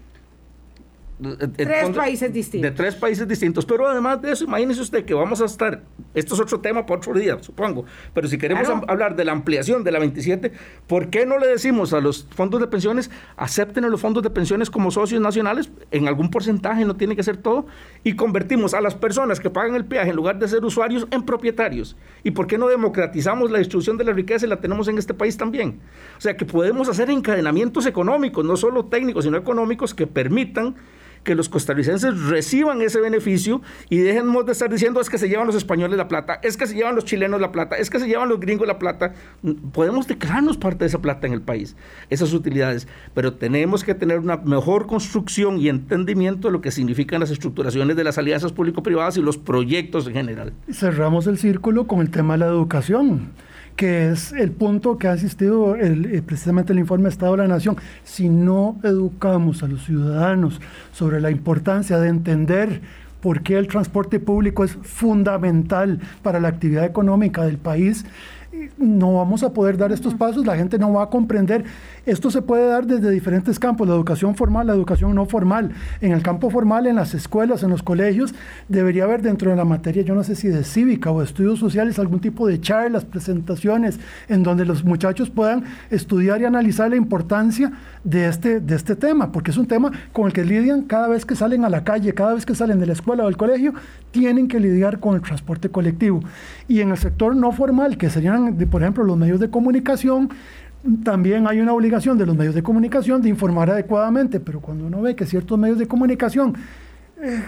tres países distintos. De tres países distintos. Pero además de eso, imagínese usted que vamos a estar, esto es otro tema para otro día, supongo, pero si queremos hablar de la ampliación de la 27, ¿por qué no le decimos a los fondos de pensiones, acepten a los fondos de pensiones como socios nacionales en algún porcentaje, no tiene que ser todo, y convertimos a las personas que pagan el peaje en lugar de ser usuarios en propietarios? ¿Y por qué no democratizamos la distribución de la riqueza y la tenemos en este país también? O sea, que podemos hacer encadenamientos económicos, no solo técnicos, sino económicos, que permitan que los costarricenses reciban ese beneficio y dejemos de estar diciendo es que se llevan los españoles la plata, es que se llevan los chilenos la plata, es que se llevan los gringos la plata. Podemos declararnos parte de esa plata en el país, esas utilidades, pero tenemos que tener una mejor construcción y entendimiento de lo que significan las estructuraciones de las alianzas público-privadas y los proyectos en general. Cerramos el círculo con el tema de la educación que es el punto que ha asistido el, eh, precisamente el informe Estado de la Nación. Si no educamos a los ciudadanos sobre la importancia de entender por qué el transporte público es fundamental para la actividad económica del país, no vamos a poder dar estos pasos, la gente no va a comprender. Esto se puede dar desde diferentes campos, la educación formal, la educación no formal. En el campo formal, en las escuelas, en los colegios, debería haber dentro de la materia, yo no sé si de cívica o de estudios sociales, algún tipo de charlas, presentaciones, en donde los muchachos puedan estudiar y analizar la importancia de este, de este tema, porque es un tema con el que lidian cada vez que salen a la calle, cada vez que salen de la escuela o del colegio, tienen que lidiar con el transporte colectivo. Y en el sector no formal, que serían, por ejemplo, los medios de comunicación, también hay una obligación de los medios de comunicación de informar adecuadamente, pero cuando uno ve que ciertos medios de comunicación, eh,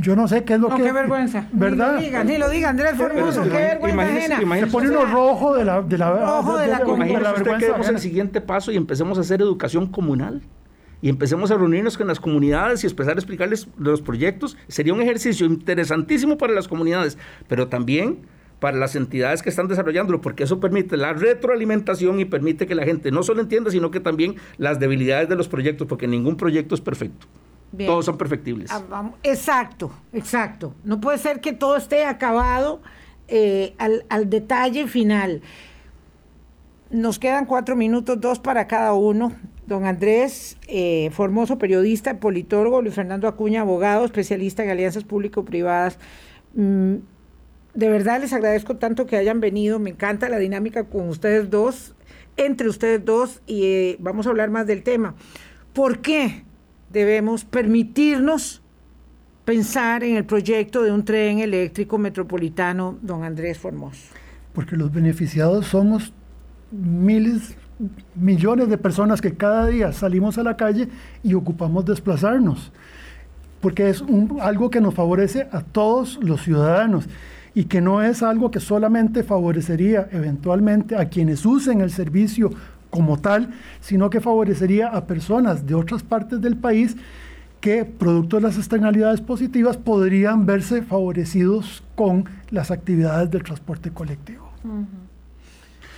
yo no sé qué es lo que... qué vergüenza. ¿Verdad? Ni lo digan, ni lo digan, Andrés Formoso, qué vergüenza Se pone uno rojo de la, de la, rojo de, la, de, de la vergüenza. que demos el siguiente paso y empecemos a hacer educación comunal y empecemos a reunirnos con las comunidades y empezar a explicarles los proyectos. Sería un ejercicio interesantísimo para las comunidades, pero también para las entidades que están desarrollándolo, porque eso permite la retroalimentación y permite que la gente no solo entienda, sino que también las debilidades de los proyectos, porque ningún proyecto es perfecto. Todos son perfectibles. Ah, exacto, exacto. No puede ser que todo esté acabado eh, al, al detalle final. Nos quedan cuatro minutos, dos para cada uno. Don Andrés eh, Formoso, periodista, politólogo, Luis Fernando Acuña, abogado, especialista en alianzas público-privadas. Mm, de verdad les agradezco tanto que hayan venido, me encanta la dinámica con ustedes dos, entre ustedes dos, y eh, vamos a hablar más del tema. ¿Por qué debemos permitirnos pensar en el proyecto de un tren eléctrico metropolitano, don Andrés Formoso? Porque los beneficiados somos miles, millones de personas que cada día salimos a la calle y ocupamos desplazarnos, porque es algo que nos favorece a todos los ciudadanos y que no es algo que solamente favorecería eventualmente a quienes usen el servicio como tal, sino que favorecería a personas de otras partes del país que, producto de las externalidades positivas, podrían verse favorecidos con las actividades del transporte colectivo.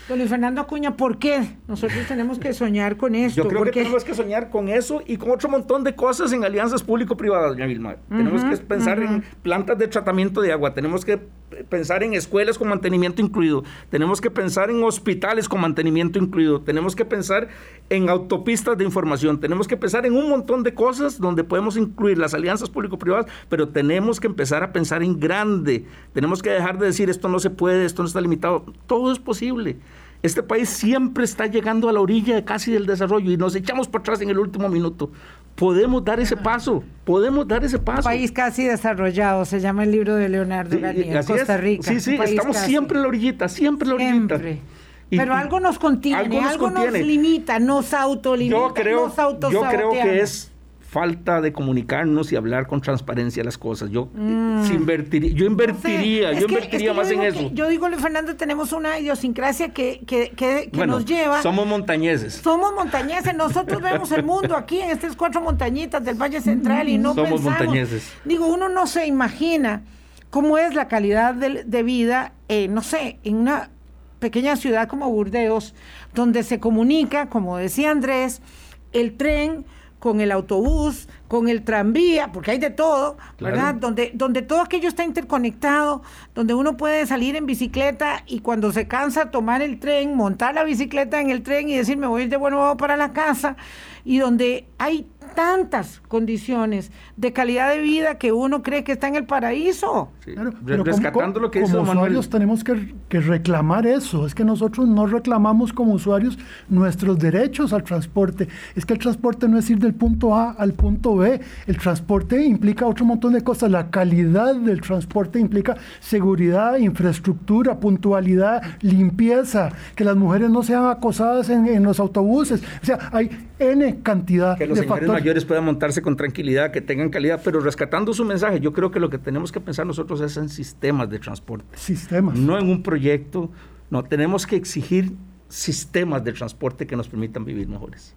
Don Luis Fernando Acuña, ¿por qué nosotros tenemos que soñar con esto? Yo creo que tenemos que soñar con eso y con otro montón de cosas en alianzas público-privadas, doña Vilma. tenemos que pensar en plantas de tratamiento de agua, tenemos que pensar en escuelas con mantenimiento incluido, tenemos que pensar en hospitales con mantenimiento incluido, tenemos que pensar en autopistas de información, tenemos que pensar en un montón de cosas donde podemos incluir las alianzas público-privadas, pero tenemos que empezar a pensar en grande, tenemos que dejar de decir esto no se puede, esto no está limitado, todo es posible. Este país siempre está llegando a la orilla casi del desarrollo y nos echamos por atrás en el último minuto. Podemos dar ese paso, podemos dar ese paso. País casi desarrollado, se llama el libro de Leonardo Garnier, Costa Rica. Sí, sí, estamos siempre en la orillita, siempre en la orillita. Pero algo nos contiene, algo, nos, limita, nos autolimita, yo creo, Yo creo que es falta de comunicarnos y hablar con transparencia las cosas. Yo mm. invertiría, yo invertiría, yo invertiría más en eso. yo digo, Luis Fernando, tenemos una idiosincrasia que, que, que, nos lleva. Somos montañeses. Somos montañeses. Nosotros vemos el mundo aquí en estas cuatro montañitas del Valle Central y no somos montañeses. Digo, uno no se imagina cómo es la calidad de, de vida, eh, no sé, en una pequeña ciudad como Burdeos, donde se comunica, como decía Andrés, el tren con el autobús, con el tranvía, porque hay de todo, ¿verdad? Donde, donde todo aquello está interconectado, donde uno puede salir en bicicleta y cuando se cansa tomar el tren, montar la bicicleta en el tren y decir me voy de nuevo para la casa, y donde hay tantas condiciones de calidad de vida que uno cree que está en el paraíso. pero rescatando lo que como usuarios tenemos que, reclamar eso. Es que nosotros no reclamamos como usuarios nuestros derechos al transporte. Es que el transporte no es ir del punto A al punto B. El transporte implica otro montón de cosas. La calidad del transporte implica seguridad, infraestructura, puntualidad, limpieza, que las mujeres no sean acosadas en, en los autobuses. O sea, hay N cantidad que los señores mayores puedan montarse con tranquilidad, que tengan calidad, pero rescatando su mensaje, yo creo que lo que tenemos que pensar nosotros es en sistemas de transporte. Sistemas. No en un proyecto, no, tenemos que exigir sistemas de transporte que nos permitan vivir mejores.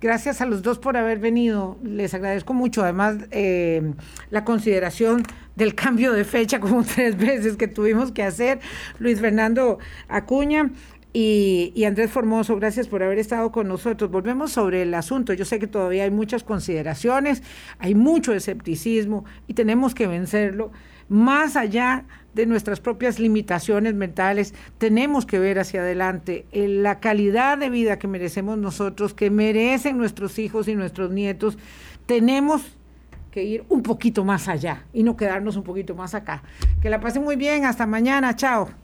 Gracias a los dos por haber venido. Les agradezco mucho. Además, eh, la consideración del cambio de fecha como tres veces que tuvimos que hacer. Luis Fernando Acuña, y, Andrés Formoso, gracias por haber estado con nosotros. Volvemos sobre el asunto. Yo sé que todavía hay muchas consideraciones, hay mucho escepticismo y tenemos que vencerlo. más allá de nuestras propias limitaciones mentales, tenemos que ver hacia adelante eh, la calidad de vida que merecemos nosotros, que merecen nuestros hijos y nuestros nietos. Tenemos que ir un poquito más allá y no quedarnos un poquito más acá. Que la pasen muy bien, hasta mañana, chao.